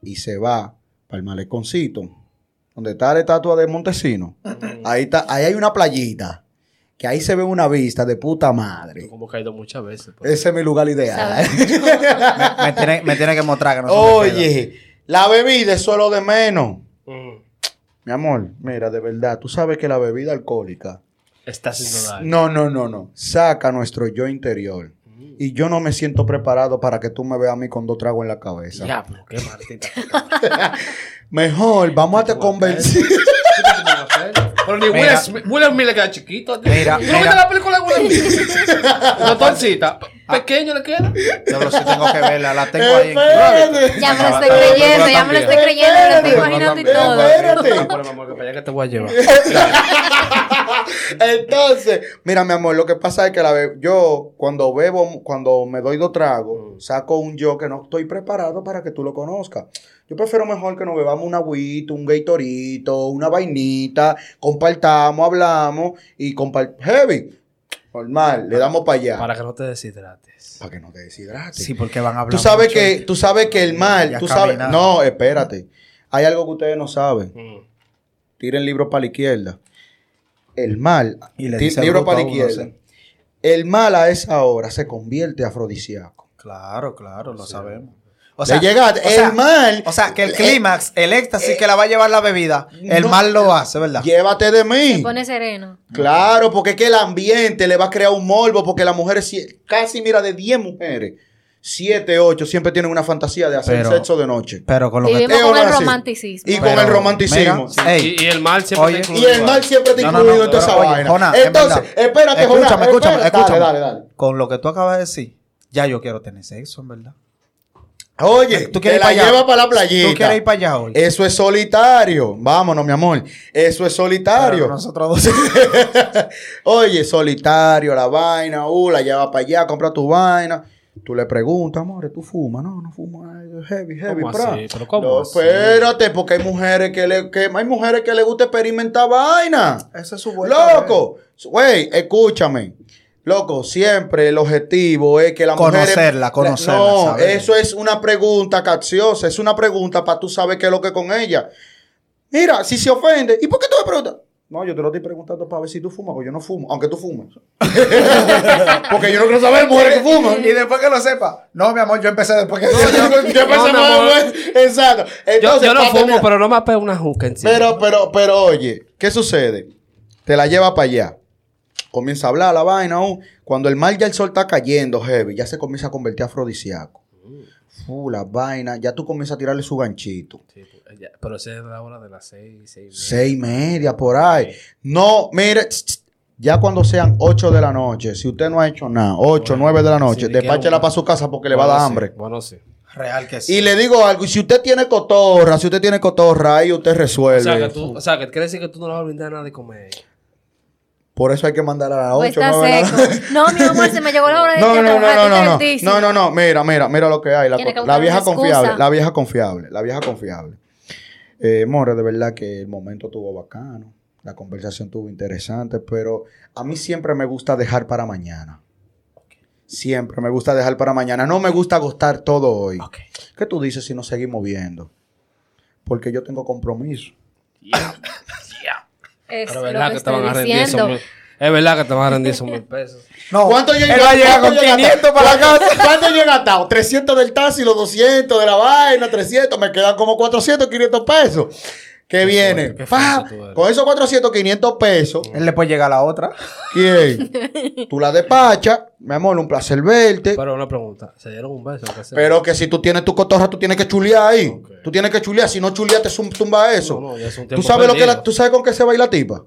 y se va para el maleconcito, donde está la estatua de Montesino. Ahí, está, ahí hay una playita, que ahí se ve una vista de puta madre. Como que ha ido muchas veces. pues. Ese es mi lugar ideal. me, me tiene, me tiene que mostrar que no. Oye, la bebida es solo de menos. Mm. Mi amor, mira, de verdad, tú sabes que la bebida alcohólica, Está haciendo daño. no, no, no, no, saca nuestro yo interior. Y yo no me siento preparado para que tú me veas a mí con dos tragos en la cabeza. Diablo, qué maldita. Mejor, vamos a te convencer. Pero ni Will. Smith, Will Smith le queda chiquito. Mira, ¿No mira. viste la película de Will Smith? Doctorcita. Pequeño le queda. Yo lo sí tengo que verla, la tengo ahí. en- Espérate. Ya me lo estoy creyendo, ya me lo estoy creyendo, me lo estoy imaginando y todo. Espérate. Pero, mi amor, que para allá que te voy a llevar. Entonces, mira, mi amor, lo que pasa es que la be- yo cuando bebo, cuando me doy dos tragos, saco un yo que no estoy preparado para que tú lo conozcas. Yo prefiero mejor que nos bebamos un agüito, un gaitorito, una vainita, compartamos, hablamos y compart heavy. Normal, le damos para allá. Para, Para que no te deshidrates. que no te deshidrates. Sí, porque van a hablar. tú sabes mucho. que, tú sabes que el mal, tú sabes, no, espérate. Hay algo que ustedes no saben. Mm. Tiren libro para la izquierda. El mal, Y le dice libro para la uno, izquierda. sí. El mal a esa hora se convierte afrodisíaco. Claro, claro, lo sabemos. O Le llegaste, o sea, el mal. O sea, que el eh, clímax, el éxtasis que la va a llevar la bebida, el no, mal lo hace, ¿verdad? Llévate de Se mí. pone sereno. Claro, porque es que el ambiente le va a crear un morbo, porque las mujeres, casi mira, de 10 mujeres, 7, 8 siempre tienen una fantasía de hacer Pero- sexo de noche. Pero con lo que Vivimos Es con el romanticismo. Y con Pero, el romanticismo. mira, ey, Y, y el mal siempre Oye, está Y incluido el mal siempre está No, no, incluido no, en toda esa oye, vaina. Jonah, es Entonces, verdad. espérate, escúchame, escúchame, espérate, escúchame. Dale, dale, dale. Con lo que tú acabas de decir, ya yo quiero tener sexo, en verdad. Oye, ¿Tú quieres te la ir para allá? lleva para la playita. ¿Tú quieres ir para allá hoy? Eso es solitario. Vámonos, mi amor. Eso es solitario. Pero nosotros dos. Oye, solitario, la vaina, uh, la lleva para allá, compra tu vaina. Tú le preguntas, amor, ¿tú fumas? No, no fumo. ay, Heavy, heavy, ¿Cómo pra. así? ¿Pero cómo No, así? espérate, porque hay mujeres que le, que hay mujeres que le gusta experimentar vaina. Ese es su vuelta. Loco, güey, escúchame. Loco, siempre el objetivo es que la mujer. Conocerla, conocerla, No, saber. eso es una pregunta capciosa. Es una pregunta para tú saber qué es lo que con ella. Mira, si se ofende, ¿y por qué tú me preguntas? No, yo te lo estoy preguntando para ver si tú fumas, porque yo no fumo, aunque tú fumes. porque yo no quiero saber mujeres que fuman. Y después que lo sepa. No, mi amor, yo empecé después que. yo, yo empecé No, mi mal, amor. güey. Exacto. Yo, Entonces, yo no fumo, terminar- pero no me apego una juca encima. pero, pero, pero, oye, ¿qué sucede? Te la lleva para allá. Comienza a hablar la vaina. uh, Cuando el mal ya el sol está cayendo, heavy, ya se comienza a convertir afrodisíaco. Uh, la vaina, ya tú comienzas a tirarle su ganchito. Sí, pues, ya, pero esa es la hora de las seis, seis. y media. Seis y media por ahí. No, mire, Ya cuando sean 8 de la noche, si usted no ha hecho nada, 8, 9 de la noche, Sí, despáchela para su casa porque le va a Bueno, dar sí, hambre. Bueno, sí. Real que sí. Y le digo algo, si usted tiene cotorra, si usted tiene cotorra, ahí usted O resuelve. sea, que tú, o sea, que quiere decir que tú no le vas a brindar nada de comer. Por eso hay que mandar a las Pues 8, está 9 de la seco. No, mi amor, se me llegó la hora de No, no, a no, trabajar, no, no, no, no, no, no, mira, mira, mira lo que hay. La, que vieja confiable, la vieja confiable, la vieja confiable. Eh, More, de verdad que el momento estuvo bacano, la conversación estuvo interesante, pero a mí siempre me gusta dejar para mañana. Siempre me gusta dejar para mañana. No me gusta agostar todo hoy. ¿Qué tú dices si nos seguimos viendo? Porque yo tengo compromiso. Es Pero verdad que que te van a estoy rendir esos diciendo. mil. Es verdad que te van a rendir esos mil pesos. No, ¿Cuánto llega? Él va a llegar con cuánto llega 500 hasta- para la casa. ¿Cuánto llega hasta? 300 del taxi, los 200 de la vaina, 300. Me quedan como 400, 500 pesos. ¿Qué viene? qué tú con esos 400, 500 pesos, Él le puede llegar a la otra. ¿quién? Tú la despachas, mi amor, un placer verte. Pero una pregunta, ¿se dieron un beso? Pero que si tú tienes tu cotorra, tú tienes que chulear ahí. Tú tienes que chulear. Si no chuleas, te tumba eso. No, no, ya es un ¿Tú tiempo sabes, lo que perdido. la- ¿Tú sabes con qué se va a ir la tipa?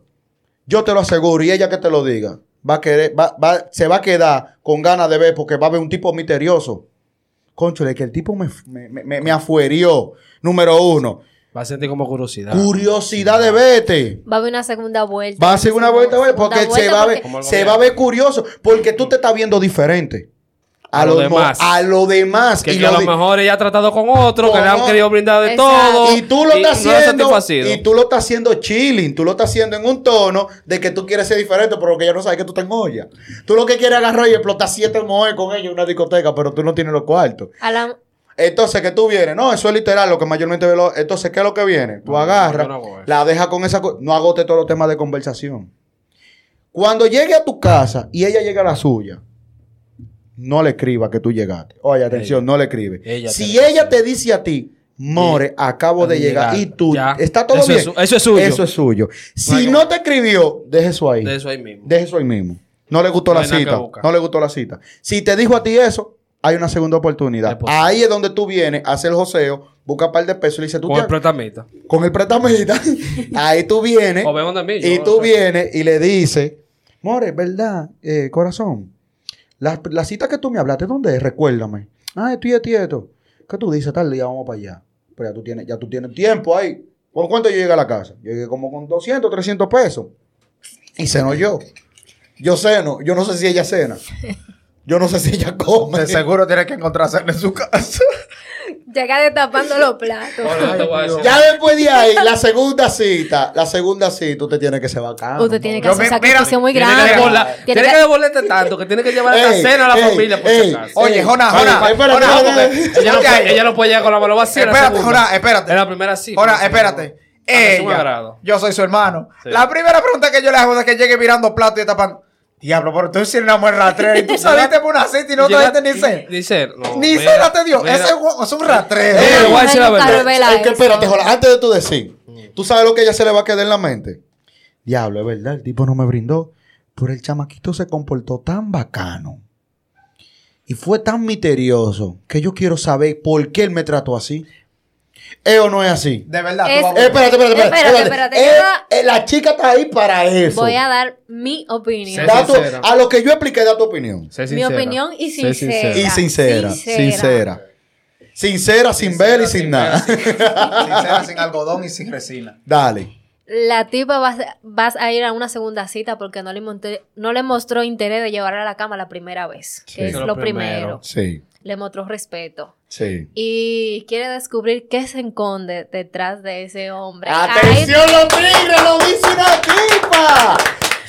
Yo te lo aseguro, y ella que te lo diga, va a querer, va, va- se va a quedar con ganas de ver porque va a ver un tipo misterioso. Conchole, que el tipo me, me, me, me afuerió. Número uno. Va a sentir como curiosidad. Curiosidad de vete. Va a haber una segunda vuelta. Va a ser una vuelta, güey, porque se vuelta va a ver, se va a ver curioso, porque tú te estás viendo diferente. A, A lo demás. A lo demás. Que, y que a lo mejor ella ha tratado con otro, que le han querido brindar de Exacto. todo. Y tú lo estás haciendo. Y tú lo estás haciendo chilling. Tú lo estás haciendo en un tono de que tú quieres ser diferente, pero que ella no sabe que tú te engollas. Tú lo que quieres agarrar y explotar siete moes con ella en una discoteca, pero tú no tienes los cuartos. A la- Entonces, que tú vienes. No, eso es literal lo que mayormente ve. lo- Entonces, ¿qué es lo que viene? Tú No, agarras, no la dejas con esa. co- No agote todos los temas de conversación. Cuando llegue a tu casa y ella llega a la suya, no le escriba que tú llegaste. Oye, atención, Ella. no le escribe. Ella si ella te dice a ti, More, acabo de llegar, y tú, Ya. está todo Eso bien. es eso es suyo. Eso es suyo. Si no te escribió, deje eso ahí. De eso ahí mismo. Deje eso ahí mismo. No le gustó No la cita. No le gustó la cita. Si te dijo a ti eso, hay una segunda oportunidad. Ahí es donde tú vienes, haces el joseo, busca un par de pesos y le dices, tú Con te- el pretamita. con el prestamita. ahí tú vienes. O y tú vienes y le dices, More, ¿verdad? Eh, corazón, la, la cita que tú me hablaste, ¿dónde es? Recuérdame. Ah, esto y esto y esto. ¿Qué tú dices? Tal día vamos para allá. Pero ya tú tienes, ya tú tienes tiempo ahí. ¿Con cuánto yo llegué a la casa? Yo llegué como con 200, 300 pesos. Y ceno yo. Yo ceno. Yo no sé si ella cena. Yo no sé si ella come. De seguro tiene que encontrarse en su casa. Llega destapando los platos. Ya después de ahí, la segunda cita, la segunda cita, usted tiene que ser bacano. Usted tiene que hacer un sacrificio muy Tiene que grande. devolver- Tiene Tiene que- que devolverte tanto que tiene que llevar a la Ey, cena a la ey, familia por ey, si acaso. Oye, espérate. porque- Ella no, puede, ella no puede llegar con la mano vacía. Espérate. Jonah, espérate. En la primera en la espérate. Ella, yo soy su hermano. Sí. La primera pregunta que yo le hago es que llegue mirando platos y tapando. Diablo, pero tú eres una mujer rastrera y tú saliste por una cita y no trajiste ni cena. Ni cena. No, Ni cena te dio. Ese es un- es un rastrero. Eh, Una le voy a decir la verdad. Es que espérate, Jola, antes de tú decir, tú sabes lo que a ella se le va a quedar en la mente. Diablo, es verdad, el tipo no me brindó, pero el chamaquito se comportó tan bacano y fue tan misterioso que yo quiero saber por qué él me trató así. ¿Es o no es así? De verdad, Es- tú vas a- Eh, espérate, espérate, espérate. Espérate, espérate. espérate, Eh, eh, la chica está ahí para eso. Voy a dar mi opinión. Da tu- a lo que yo expliqué, da tu opinión. Mi opinión y sincera. Y sincera, Sincera. sincera. Sincera, sin ver y sin nada. Sincera, sin algodón y sin resina. Dale. La tipa vas, vas a ir a una segunda cita porque no le, monté- no le mostró interés de llevarla a la cama la primera vez. Sí. Que es lo lo primero. primero. Sí, Le mostró respeto. sí. Y quiere descubrir qué se esconde detrás de ese hombre. Ahí- ¡Atención los tigres! ¡Lo dice una tipa!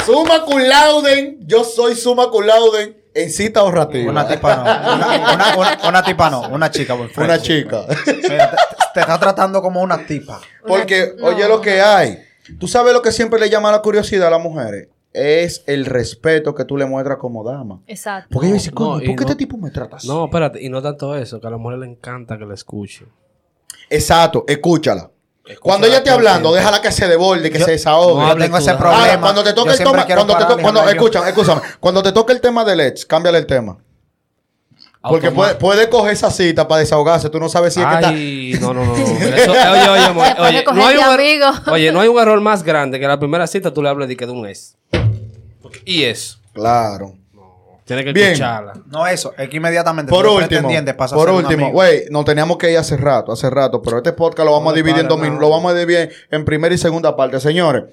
Suma cum laude. Yo soy suma cum laude en cita ahorrativa. Una tipa no. Una, una- una- una tipa no. Una chica, por favor. Una chica. Mira, te, te está tratando como una tipa. Porque, Una- oye no. lo que hay. Tú sabes lo que siempre le llama la curiosidad a las mujeres. Es el respeto que tú le muestras como dama. Exacto. Porque coño, y ¿por qué no- este tipo me trata así? No, espérate. Y no tanto eso, que a la mujer le encanta que le escuchen. Exacto, escúchala. Cuando ella esté hablando, tiempo. déjala que se devolde, que Yo- se desahogue. no tengo ese problema. Ahora, cuando te toque el tema, cuando te y cuando, escúchame, escúchame, cuando te toque el tema del ex, cámbiale el tema. Porque puede, puede coger esa cita para desahogarse, tú no sabes si es que está. Ay, no, no, no. Eso- oye, oye, oye, coger no hay de un amigo. oye, no hay un error más grande que la primera cita tú le hables de que de un ex. Y es. Claro. Tiene que Bien. escucharla. No eso, es que inmediatamente Por último, a por último, güey, nos teníamos que ir hace rato, hace rato, pero este podcast lo vamos a No dividir en dos minutos, lo vamos a dividir en primera y segunda parte. Señores,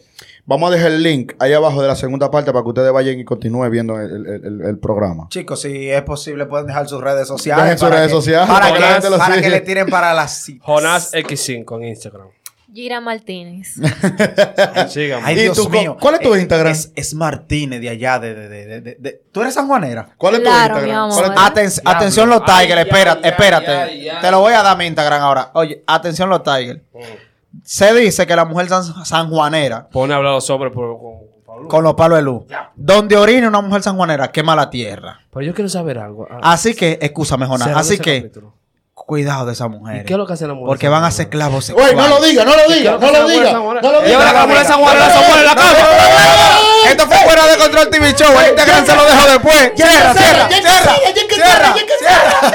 vamos a dejar el link ahí abajo de la segunda parte para que ustedes vayan y continúen viendo el, el- el- el programa. Chicos, si es posible, pueden dejar sus redes sociales. Dejen sus para redes que- sociales, Para, para que le tiren para las citas. Jonás X5 en Instagram. Gira Martínez. Síganme. Ay, ¿Y Dios tú, mío. cuál es tu Eh, Instagram? Es, es Martínez de allá, de, de, de, de- ¿Tú eres sanjuanera? ¿Cuál es tu Claro, Instagram? mi amor. ¿Cuál es tu- Aten- Diablo. atención los Tigers, espérate, espérate. Te lo voy a dar mi Instagram ahora. Oye, atención los Tigers. Se dice que la mujer san- sanjuanera, Pone a hablar los hombres por, con, con los palos de luz, donde orine una mujer sanjuanera, quema la tierra. Pero yo quiero saber algo. Ah, Así que, escúchame, Jonás. cerrando Así que, capítulo. Cuidado de esas ¿Y mujeres. qué es lo que hacen las mujeres? Porque van a ser clavos sexuales. no lo diga, no lo ¿Y qué diga, no lo diga. mujeres? No lo Lleva diga. la mujer sanjuanera, la en la casa. Esto fue fuera de control TV Show. El Instagram se lo dejo después. Cierra, cierra, cierra, cierra, cierra.